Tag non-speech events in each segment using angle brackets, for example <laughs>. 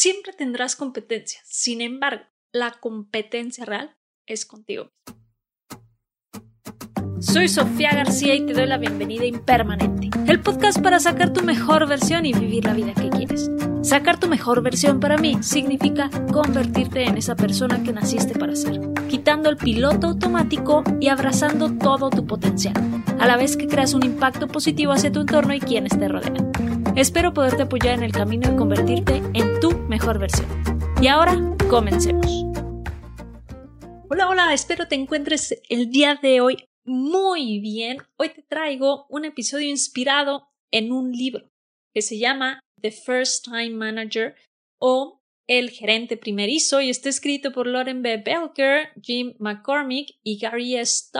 siempre tendrás competencia. Sin embargo, la competencia real es contigo Soy Sofía García y te doy la bienvenida Impermanente, el podcast para sacar tu mejor versión y vivir la vida que quieres. Sacar tu mejor versión para mí significa convertirte en esa persona que naciste para ser, quitando el piloto automático y abrazando todo tu potencial, a la vez que creas un impacto positivo hacia tu entorno y quienes te rodean. Espero poderte apoyar en el camino de convertirte en tu mejor versión. Y ahora, comencemos. Hola, hola, espero te encuentres el día de hoy muy bien. Hoy te traigo un episodio inspirado en un libro que se llama The First Time Manager o El gerente primerizo y está escrito por Lauren B. Belker, Jim McCormick y Gary S.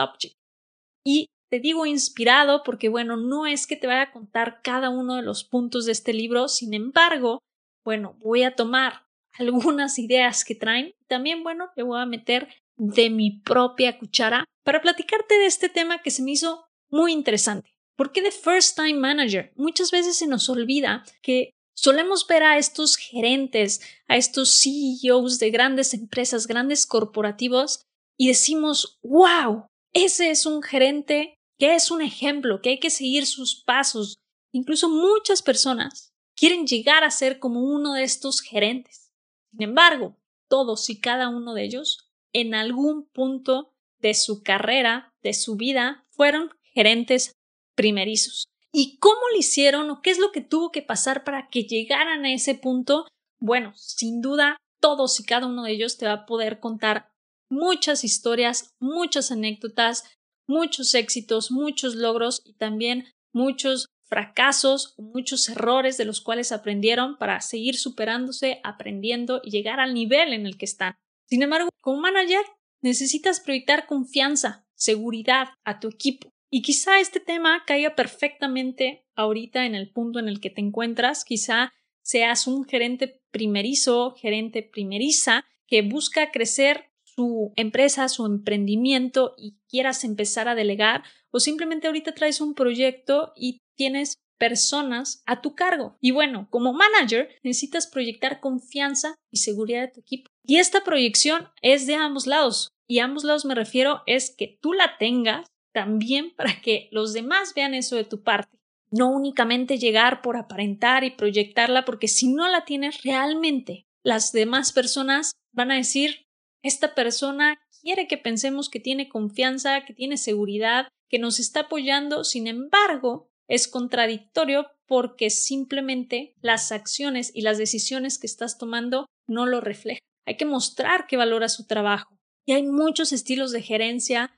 Y te digo inspirado porque, bueno, no es que te vaya a contar cada uno de los puntos de este libro, sin embargo, bueno, voy a tomar <laughs> algunas ideas que traen. También, bueno, le voy a meter de mi propia cuchara para platicarte de este tema que se me hizo muy interesante. ¿Por qué de First Time Manager? Muchas veces se nos olvida que solemos ver a estos gerentes, a estos CEOs de grandes empresas, grandes corporativos, y decimos, wow, ese es un gerente que es un ejemplo, que hay que seguir sus pasos. Incluso muchas personas quieren llegar a ser como uno de estos gerentes. Sin embargo, todos y cada uno de ellos en algún punto de su carrera, de su vida, fueron gerentes primerizos. ¿Y cómo lo hicieron o qué es lo que tuvo que pasar para que llegaran a ese punto? Bueno, sin duda, todos y cada uno de ellos te va a poder contar muchas historias, muchas anécdotas, muchos éxitos, muchos logros y también muchos fracasos, muchos errores de los cuales aprendieron para seguir superándose, aprendiendo y llegar al nivel en el que están. Sin embargo, como manager necesitas proyectar confianza, seguridad a tu equipo. Y quizá este tema caiga perfectamente ahorita en el punto en el que te encuentras. Quizá seas un gerente primerizo, gerente primeriza, que busca crecer su empresa, su emprendimiento y quieras empezar a delegar, o simplemente ahorita traes un proyecto y tienes personas a tu cargo. Y bueno, como manager necesitas proyectar confianza y seguridad de tu equipo. Y esta proyección es de ambos lados. Y ambos lados me refiero es que tú la tengas también <laughs> para que los demás vean eso de tu parte. No únicamente llegar por aparentar y proyectarla, porque si no la tienes realmente, las demás personas van a decir, esta persona quiere que pensemos que tiene confianza, que tiene seguridad, que nos está apoyando, sin embargo, es contradictorio porque simplemente las acciones y las decisiones que estás tomando no lo reflejan. Hay que mostrar que valora su trabajo. Y hay muchos estilos de gerencia.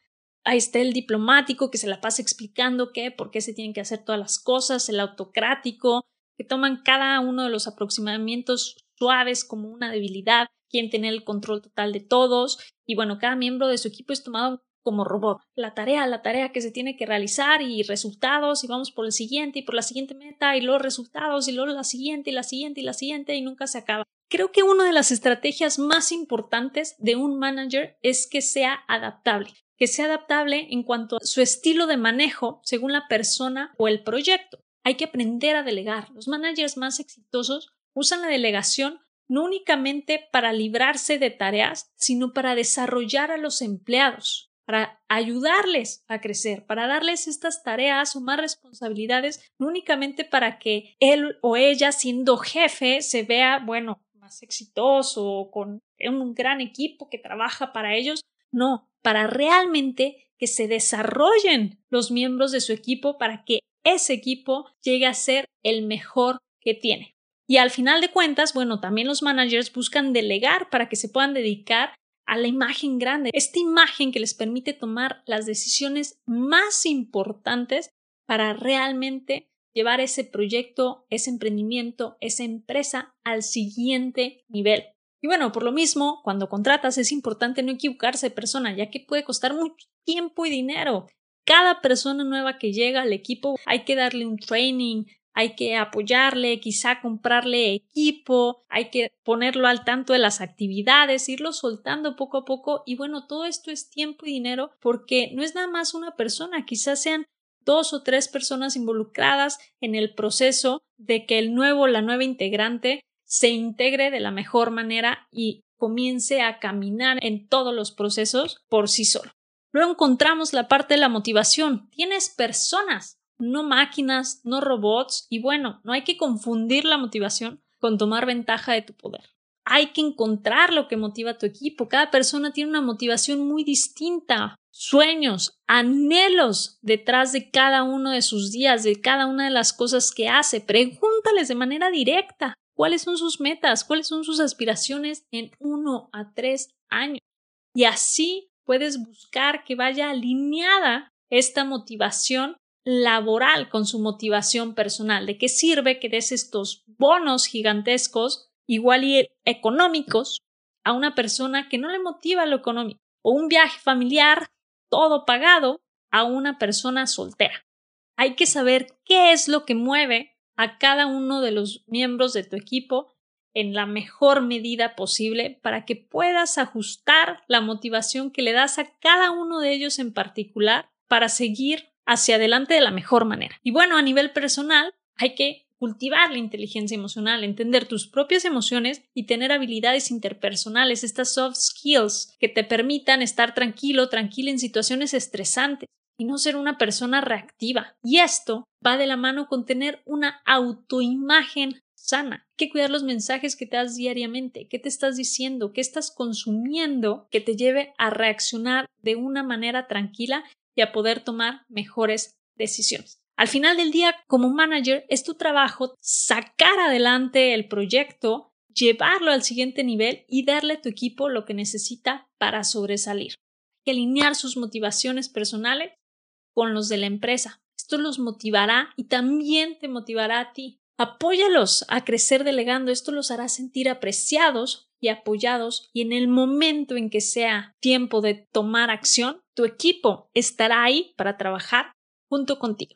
Ahí está el diplomático que se la pasa explicando qué, por qué se tienen que hacer todas las cosas, el autocrático, que toman cada uno de los aproximamientos suaves como una debilidad, quieren tener el control total de todos, y bueno, cada miembro de su equipo es tomado como robot. La tarea, la tarea que se tiene que realizar y resultados y vamos por el siguiente y por la siguiente meta y los resultados y luego la siguiente y la siguiente y la siguiente y nunca se acaba. Creo que una de las estrategias más importantes de un manager es que sea adaptable, que sea adaptable en cuanto a su estilo de manejo según la persona o el proyecto. Hay que aprender a delegar. Los managers más exitosos usan la delegación no únicamente para librarse de tareas, sino para desarrollar a los empleados para ayudarles a crecer, para darles estas tareas o más responsabilidades, no únicamente para que él o ella, siendo jefe, se vea, bueno, más exitoso, con un gran equipo que trabaja para ellos, no, para realmente que se desarrollen los miembros de su equipo para que ese equipo llegue a ser el mejor que tiene. Y al final de cuentas, bueno, también los managers buscan delegar para que se puedan dedicar a la imagen grande, esta imagen que les permite tomar las decisiones más importantes para realmente llevar ese proyecto, ese emprendimiento, esa empresa al siguiente nivel. Y bueno, por lo mismo, cuando contratas es importante no equivocarse de persona, ya que puede costar mucho tiempo y dinero. Cada persona nueva que llega al equipo hay que darle un training, hay que apoyarle, quizá comprarle equipo, hay que ponerlo al tanto de las actividades, irlo soltando poco a poco y bueno, todo esto es tiempo y dinero porque no es nada más una persona, quizás sean dos o tres personas involucradas en el proceso de que el nuevo, la nueva integrante se integre de la mejor manera y comience a caminar en todos los procesos por sí solo. Luego encontramos la parte de la motivación. Tienes personas, no máquinas, no robots, y bueno, no hay que confundir la motivación con tomar ventaja de tu poder. Hay que encontrar lo que motiva a tu equipo. Cada persona tiene una motivación muy distinta, sueños, anhelos detrás de cada uno de sus días, de cada una de las cosas que hace. Pregúntales de manera directa cuáles son sus metas, cuáles son sus aspiraciones en uno a tres años. Y así puedes buscar que vaya alineada esta motivación laboral con su motivación personal. ¿De qué sirve que des estos bonos gigantescos, igual y económicos, a una persona que no le motiva lo económico? O un viaje familiar todo pagado a una persona soltera. Hay que saber qué es lo que mueve a cada uno de los miembros de tu equipo en la mejor medida posible para que puedas ajustar la motivación que le das a cada uno de ellos en particular para seguir hacia adelante de la mejor manera. Y bueno, a nivel personal, hay que cultivar la inteligencia emocional, entender tus propias emociones y tener habilidades interpersonales, estas soft skills que te permitan estar tranquilo, tranquila en situaciones estresantes y no ser una persona reactiva. Y esto va de la mano con tener una autoimagen sana. Hay que cuidar los mensajes que te das diariamente, qué te estás diciendo, qué estás consumiendo que te lleve a reaccionar de una manera tranquila y a poder tomar mejores decisiones. Al final del día, como manager, es tu trabajo sacar adelante el proyecto, llevarlo al siguiente nivel y darle a tu equipo lo que necesita para sobresalir. Hay que alinear sus motivaciones personales con los de la empresa. Esto los motivará y también te motivará a ti. Apóyalos a crecer delegando. Esto los hará sentir apreciados y apoyados y en el momento en que sea tiempo de tomar acción, tu equipo estará ahí para trabajar junto contigo.